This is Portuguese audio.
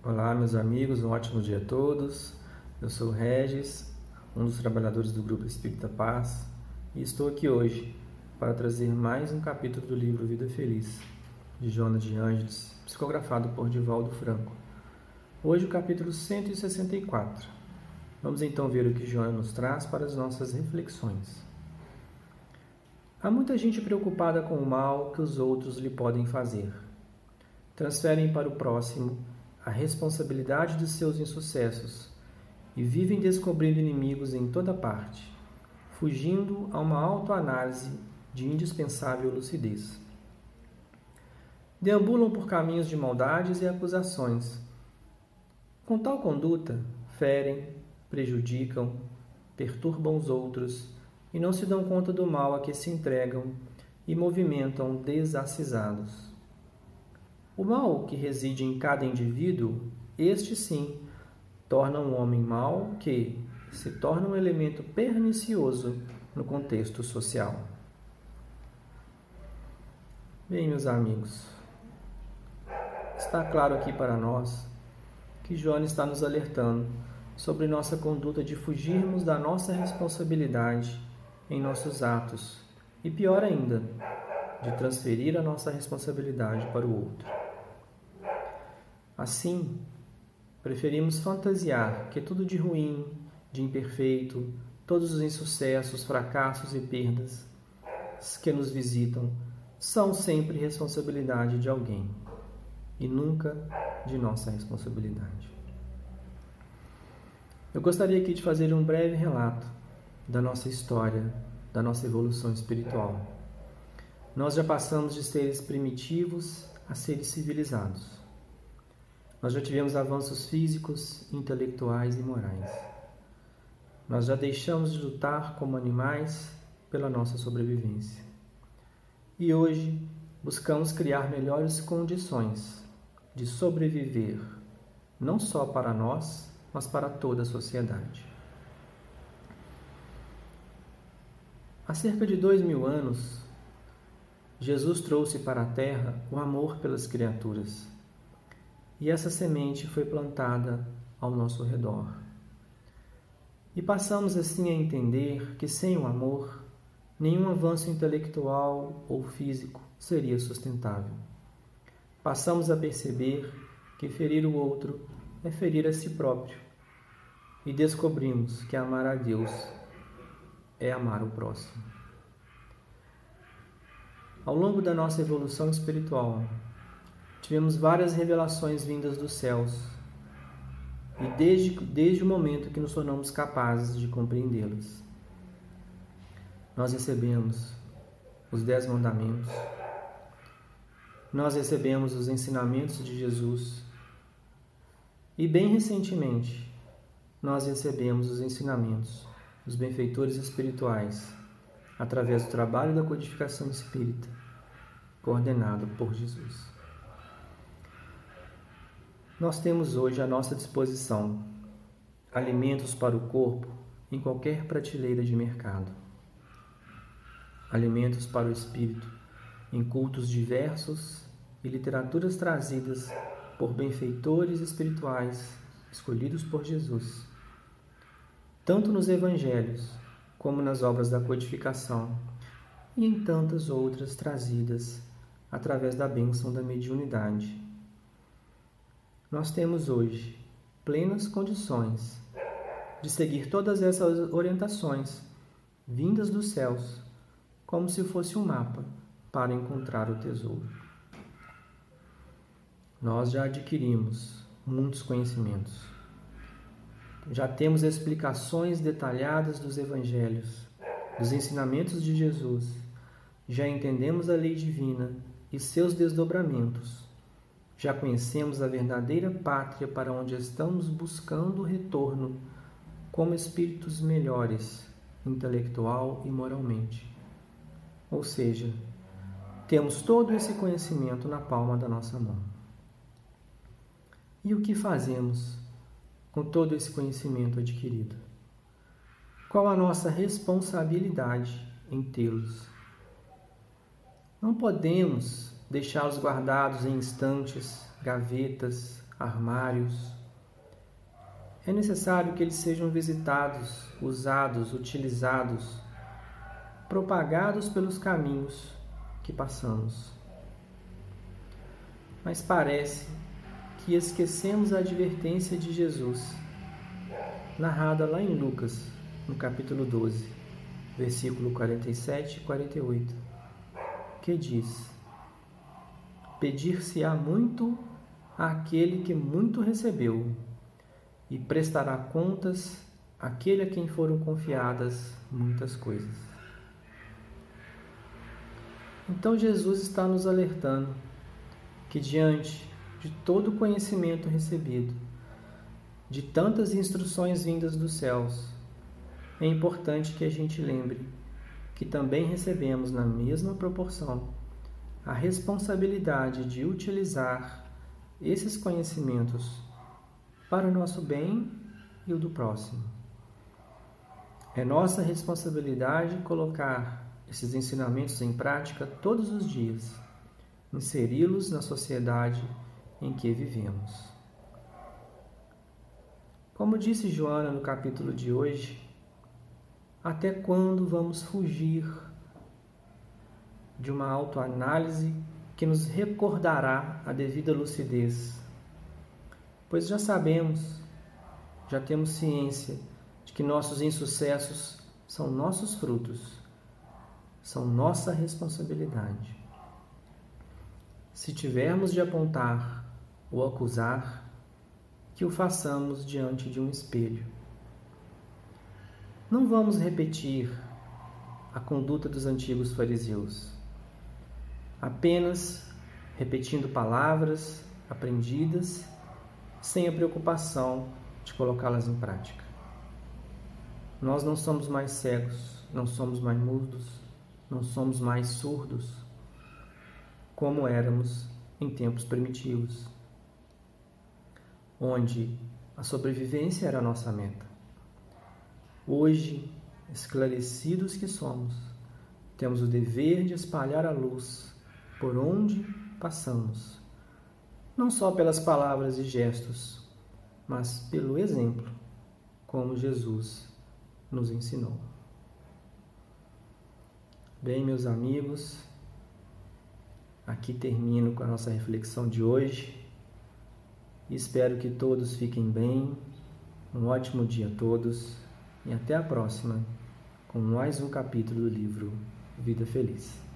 Olá, meus amigos, um ótimo dia a todos. Eu sou o Regis, um dos trabalhadores do Grupo Espírita Paz, e estou aqui hoje para trazer mais um capítulo do livro Vida Feliz, de Jonas de Ângeles, psicografado por Divaldo Franco. Hoje o capítulo 164. Vamos então ver o que Jonas nos traz para as nossas reflexões. Há muita gente preocupada com o mal que os outros lhe podem fazer. Transferem para o próximo a responsabilidade de seus insucessos e vivem descobrindo inimigos em toda parte, fugindo a uma autoanálise de indispensável lucidez. Deambulam por caminhos de maldades e acusações. Com tal conduta, ferem, prejudicam, perturbam os outros e não se dão conta do mal a que se entregam e movimentam desacisados. O mal que reside em cada indivíduo, este sim, torna um homem mau que se torna um elemento pernicioso no contexto social. Bem, meus amigos, está claro aqui para nós que João está nos alertando sobre nossa conduta de fugirmos da nossa responsabilidade em nossos atos e, pior ainda, de transferir a nossa responsabilidade para o outro. Assim, preferimos fantasiar que tudo de ruim, de imperfeito, todos os insucessos, fracassos e perdas que nos visitam são sempre responsabilidade de alguém e nunca de nossa responsabilidade. Eu gostaria aqui de fazer um breve relato da nossa história, da nossa evolução espiritual. Nós já passamos de seres primitivos a seres civilizados. Nós já tivemos avanços físicos, intelectuais e morais. Nós já deixamos de lutar como animais pela nossa sobrevivência. E hoje buscamos criar melhores condições de sobreviver, não só para nós, mas para toda a sociedade. Há cerca de dois mil anos, Jesus trouxe para a terra o amor pelas criaturas. E essa semente foi plantada ao nosso redor. E passamos assim a entender que sem o amor, nenhum avanço intelectual ou físico seria sustentável. Passamos a perceber que ferir o outro é ferir a si próprio. E descobrimos que amar a Deus é amar o próximo. Ao longo da nossa evolução espiritual, tivemos várias revelações vindas dos céus, e desde, desde o momento que nos tornamos capazes de compreendê-las. Nós recebemos os Dez Mandamentos, nós recebemos os ensinamentos de Jesus, e bem recentemente, nós recebemos os ensinamentos dos benfeitores espirituais através do trabalho da codificação espírita, coordenado por Jesus. Nós temos hoje à nossa disposição alimentos para o corpo em qualquer prateleira de mercado, alimentos para o espírito em cultos diversos e literaturas trazidas por benfeitores espirituais escolhidos por Jesus tanto nos evangelhos como nas obras da codificação e em tantas outras trazidas através da bênção da mediunidade. Nós temos hoje plenas condições de seguir todas essas orientações vindas dos céus, como se fosse um mapa para encontrar o tesouro. Nós já adquirimos muitos conhecimentos já temos explicações detalhadas dos evangelhos, dos ensinamentos de Jesus, já entendemos a lei divina e seus desdobramentos. Já conhecemos a verdadeira pátria para onde estamos buscando o retorno como espíritos melhores, intelectual e moralmente. Ou seja, temos todo esse conhecimento na palma da nossa mão. E o que fazemos com todo esse conhecimento adquirido? Qual a nossa responsabilidade em tê-los? Não podemos deixá-los guardados em estantes, gavetas, armários. É necessário que eles sejam visitados, usados, utilizados, propagados pelos caminhos que passamos. Mas parece que esquecemos a advertência de Jesus, narrada lá em Lucas, no capítulo 12, versículo 47 e 48, que diz: Pedir-se-á muito àquele que muito recebeu, e prestará contas àquele a quem foram confiadas muitas coisas. Então Jesus está nos alertando que diante de todo o conhecimento recebido, de tantas instruções vindas dos céus, é importante que a gente lembre que também recebemos na mesma proporção a responsabilidade de utilizar esses conhecimentos para o nosso bem e o do próximo. É nossa responsabilidade colocar esses ensinamentos em prática todos os dias, inseri-los na sociedade em que vivemos. Como disse Joana no capítulo de hoje, até quando vamos fugir de uma autoanálise que nos recordará a devida lucidez? Pois já sabemos, já temos ciência de que nossos insucessos são nossos frutos, são nossa responsabilidade. Se tivermos de apontar ou acusar, que o façamos diante de um espelho. Não vamos repetir a conduta dos antigos fariseus, apenas repetindo palavras aprendidas sem a preocupação de colocá-las em prática. Nós não somos mais cegos, não somos mais mudos, não somos mais surdos, como éramos em tempos primitivos onde a sobrevivência era a nossa meta. Hoje, esclarecidos que somos, temos o dever de espalhar a luz por onde passamos, não só pelas palavras e gestos, mas pelo exemplo, como Jesus nos ensinou. Bem, meus amigos, aqui termino com a nossa reflexão de hoje. Espero que todos fiquem bem. Um ótimo dia a todos e até a próxima com mais um capítulo do livro Vida Feliz.